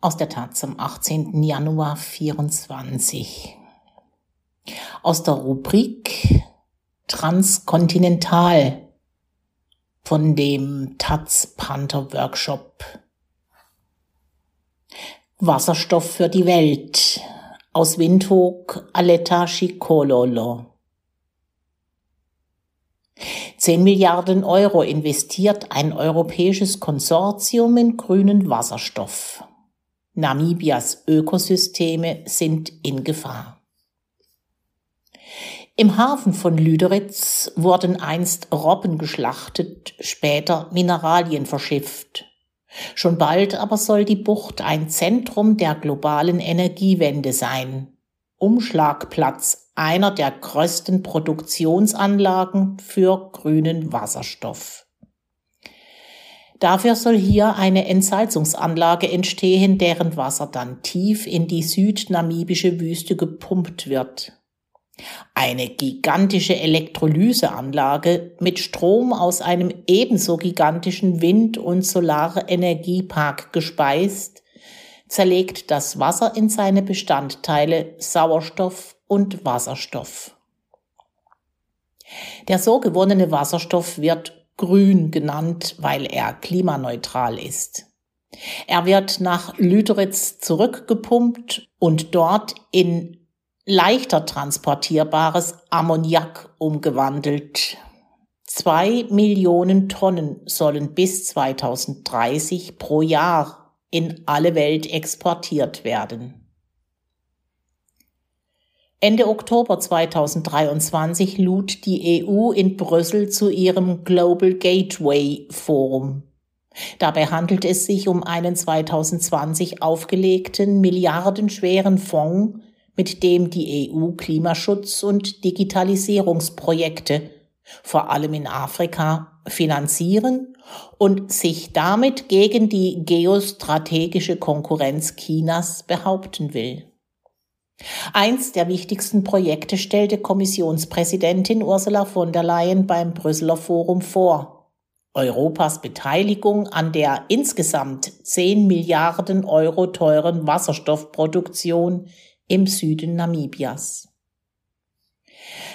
aus der Taz am 18. Januar 24. Aus der Rubrik Transkontinental von dem Taz Panther Workshop. Wasserstoff für die Welt aus Windhoek Aletta Schikololo. 10 Milliarden Euro investiert ein europäisches Konsortium in grünen Wasserstoff. Namibias Ökosysteme sind in Gefahr. Im Hafen von Lüderitz wurden einst Robben geschlachtet, später Mineralien verschifft. Schon bald aber soll die Bucht ein Zentrum der globalen Energiewende sein. Umschlagplatz einer der größten Produktionsanlagen für grünen Wasserstoff. Dafür soll hier eine Entsalzungsanlage entstehen, deren Wasser dann tief in die südnamibische Wüste gepumpt wird. Eine gigantische Elektrolyseanlage mit Strom aus einem ebenso gigantischen Wind- und Solarenergiepark gespeist, zerlegt das Wasser in seine Bestandteile Sauerstoff und Wasserstoff. Der so gewonnene Wasserstoff wird grün genannt, weil er klimaneutral ist. Er wird nach Lüderitz zurückgepumpt und dort in leichter transportierbares Ammoniak umgewandelt. Zwei Millionen Tonnen sollen bis 2030 pro Jahr in alle Welt exportiert werden. Ende Oktober 2023 lud die EU in Brüssel zu ihrem Global Gateway Forum. Dabei handelt es sich um einen 2020 aufgelegten milliardenschweren Fonds, mit dem die EU Klimaschutz- und Digitalisierungsprojekte, vor allem in Afrika, finanzieren und sich damit gegen die geostrategische Konkurrenz Chinas behaupten will. Eins der wichtigsten Projekte stellte Kommissionspräsidentin Ursula von der Leyen beim Brüsseler Forum vor. Europas Beteiligung an der insgesamt 10 Milliarden Euro teuren Wasserstoffproduktion im Süden Namibias.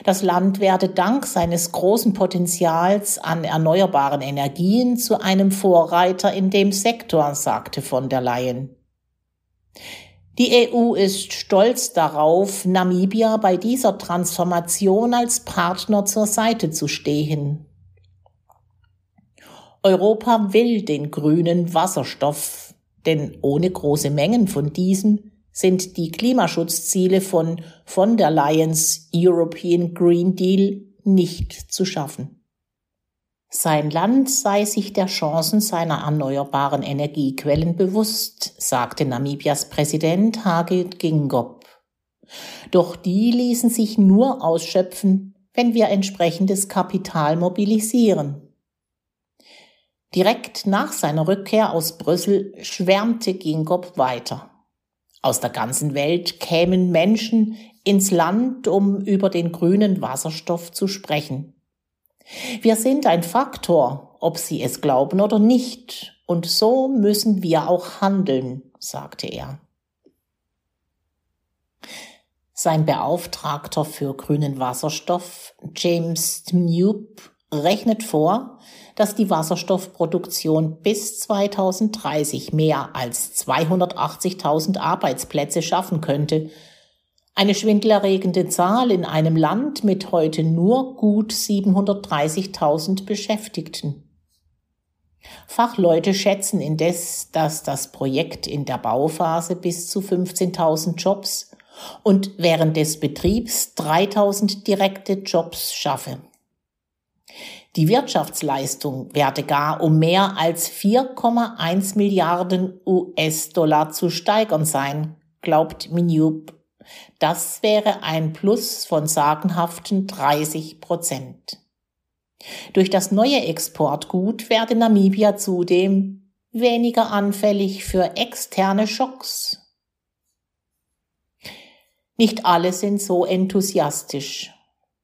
Das Land werde dank seines großen Potenzials an erneuerbaren Energien zu einem Vorreiter in dem Sektor, sagte von der Leyen. Die EU ist stolz darauf, Namibia bei dieser Transformation als Partner zur Seite zu stehen. Europa will den grünen Wasserstoff, denn ohne große Mengen von diesem sind die Klimaschutzziele von von der Leyens European Green Deal nicht zu schaffen. Sein Land sei sich der Chancen seiner erneuerbaren Energiequellen bewusst, sagte Namibias Präsident Hage Gingop. Doch die ließen sich nur ausschöpfen, wenn wir entsprechendes Kapital mobilisieren. Direkt nach seiner Rückkehr aus Brüssel schwärmte Gingop weiter. Aus der ganzen Welt kämen Menschen ins Land, um über den grünen Wasserstoff zu sprechen. Wir sind ein Faktor, ob Sie es glauben oder nicht, und so müssen wir auch handeln, sagte er. Sein Beauftragter für grünen Wasserstoff, James Newp, rechnet vor, dass die Wasserstoffproduktion bis 2030 mehr als 280.000 Arbeitsplätze schaffen könnte eine schwindelerregende Zahl in einem Land mit heute nur gut 730.000 Beschäftigten. Fachleute schätzen indes, dass das Projekt in der Bauphase bis zu 15.000 Jobs und während des Betriebs 3.000 direkte Jobs schaffe. Die Wirtschaftsleistung werde gar um mehr als 4,1 Milliarden US-Dollar zu steigern sein, glaubt Minub das wäre ein Plus von sagenhaften 30 Prozent. Durch das neue Exportgut werde Namibia zudem weniger anfällig für externe Schocks. Nicht alle sind so enthusiastisch.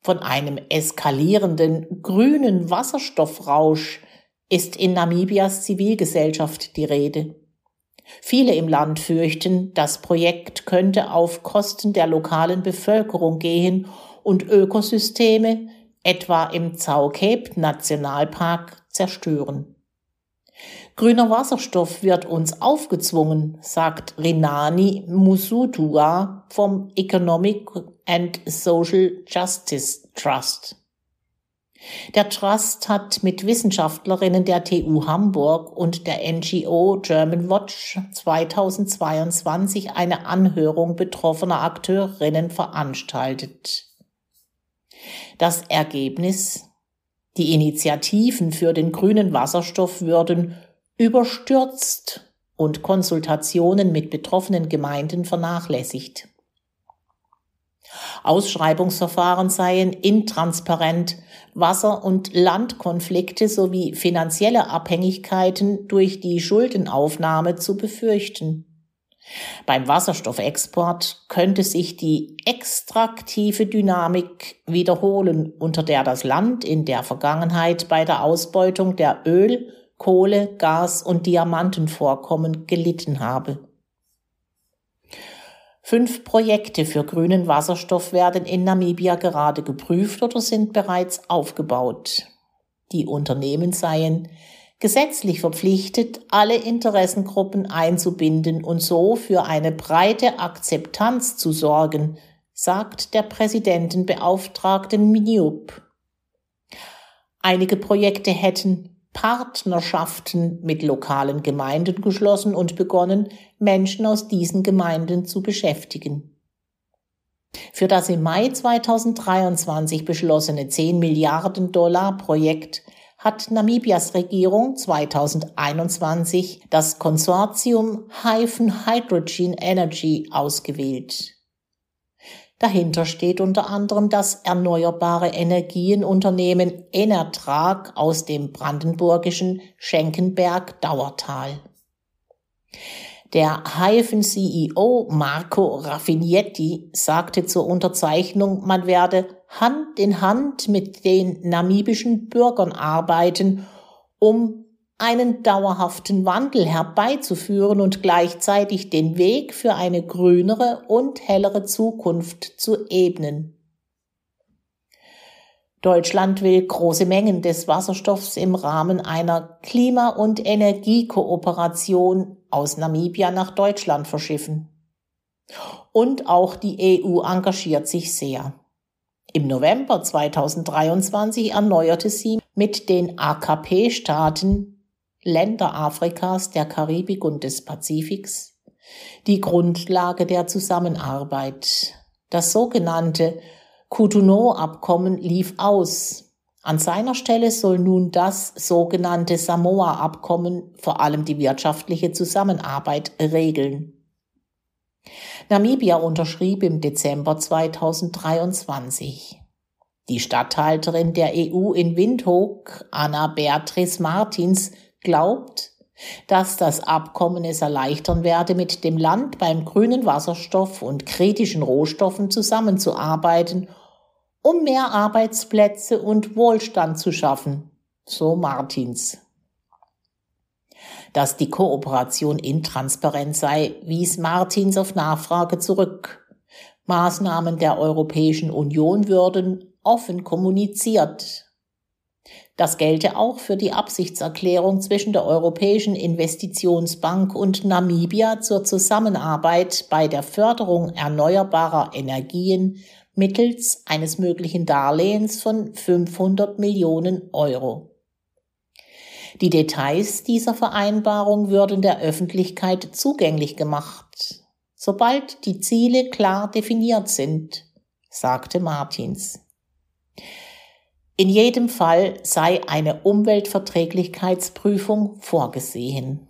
Von einem eskalierenden grünen Wasserstoffrausch ist in Namibias Zivilgesellschaft die Rede. Viele im Land fürchten, das Projekt könnte auf Kosten der lokalen Bevölkerung gehen und Ökosysteme, etwa im Zaucape Nationalpark, zerstören. Grüner Wasserstoff wird uns aufgezwungen, sagt Rinani Musutua vom Economic and Social Justice Trust. Der Trust hat mit Wissenschaftlerinnen der TU Hamburg und der NGO German Watch 2022 eine Anhörung betroffener Akteurinnen veranstaltet. Das Ergebnis die Initiativen für den grünen Wasserstoff würden überstürzt und Konsultationen mit betroffenen Gemeinden vernachlässigt. Ausschreibungsverfahren seien intransparent, Wasser- und Landkonflikte sowie finanzielle Abhängigkeiten durch die Schuldenaufnahme zu befürchten. Beim Wasserstoffexport könnte sich die extraktive Dynamik wiederholen, unter der das Land in der Vergangenheit bei der Ausbeutung der Öl-, Kohle-, Gas- und Diamantenvorkommen gelitten habe. Fünf Projekte für grünen Wasserstoff werden in Namibia gerade geprüft oder sind bereits aufgebaut. Die Unternehmen seien gesetzlich verpflichtet, alle Interessengruppen einzubinden und so für eine breite Akzeptanz zu sorgen, sagt der Präsidentenbeauftragte Miniup. Einige Projekte hätten Partnerschaften mit lokalen Gemeinden geschlossen und begonnen, Menschen aus diesen Gemeinden zu beschäftigen. Für das im Mai 2023 beschlossene 10 Milliarden Dollar Projekt hat Namibias Regierung 2021 das Konsortium Hyphen Hydrogen Energy ausgewählt. Dahinter steht unter anderem das erneuerbare Energienunternehmen Enertrag aus dem brandenburgischen Schenkenberg Dauertal. Der Hyphen-CEO Marco Raffinietti sagte zur Unterzeichnung, man werde Hand in Hand mit den namibischen Bürgern arbeiten, um einen dauerhaften Wandel herbeizuführen und gleichzeitig den Weg für eine grünere und hellere Zukunft zu ebnen. Deutschland will große Mengen des Wasserstoffs im Rahmen einer Klima- und Energiekooperation aus Namibia nach Deutschland verschiffen. Und auch die EU engagiert sich sehr. Im November 2023 erneuerte sie mit den AKP-Staaten Länder Afrikas, der Karibik und des Pazifiks die Grundlage der Zusammenarbeit. Das sogenannte Cotonou-Abkommen lief aus. An seiner Stelle soll nun das sogenannte Samoa-Abkommen vor allem die wirtschaftliche Zusammenarbeit regeln. Namibia unterschrieb im Dezember 2023. Die Statthalterin der EU in Windhoek, Anna Beatrice Martins, glaubt, dass das Abkommen es erleichtern werde, mit dem Land beim grünen Wasserstoff und kritischen Rohstoffen zusammenzuarbeiten, um mehr Arbeitsplätze und Wohlstand zu schaffen, so Martins. Dass die Kooperation intransparent sei, wies Martins auf Nachfrage zurück. Maßnahmen der Europäischen Union würden offen kommuniziert. Das gelte auch für die Absichtserklärung zwischen der Europäischen Investitionsbank und Namibia zur Zusammenarbeit bei der Förderung erneuerbarer Energien mittels eines möglichen Darlehens von 500 Millionen Euro. Die Details dieser Vereinbarung würden der Öffentlichkeit zugänglich gemacht, sobald die Ziele klar definiert sind, sagte Martins. In jedem Fall sei eine Umweltverträglichkeitsprüfung vorgesehen.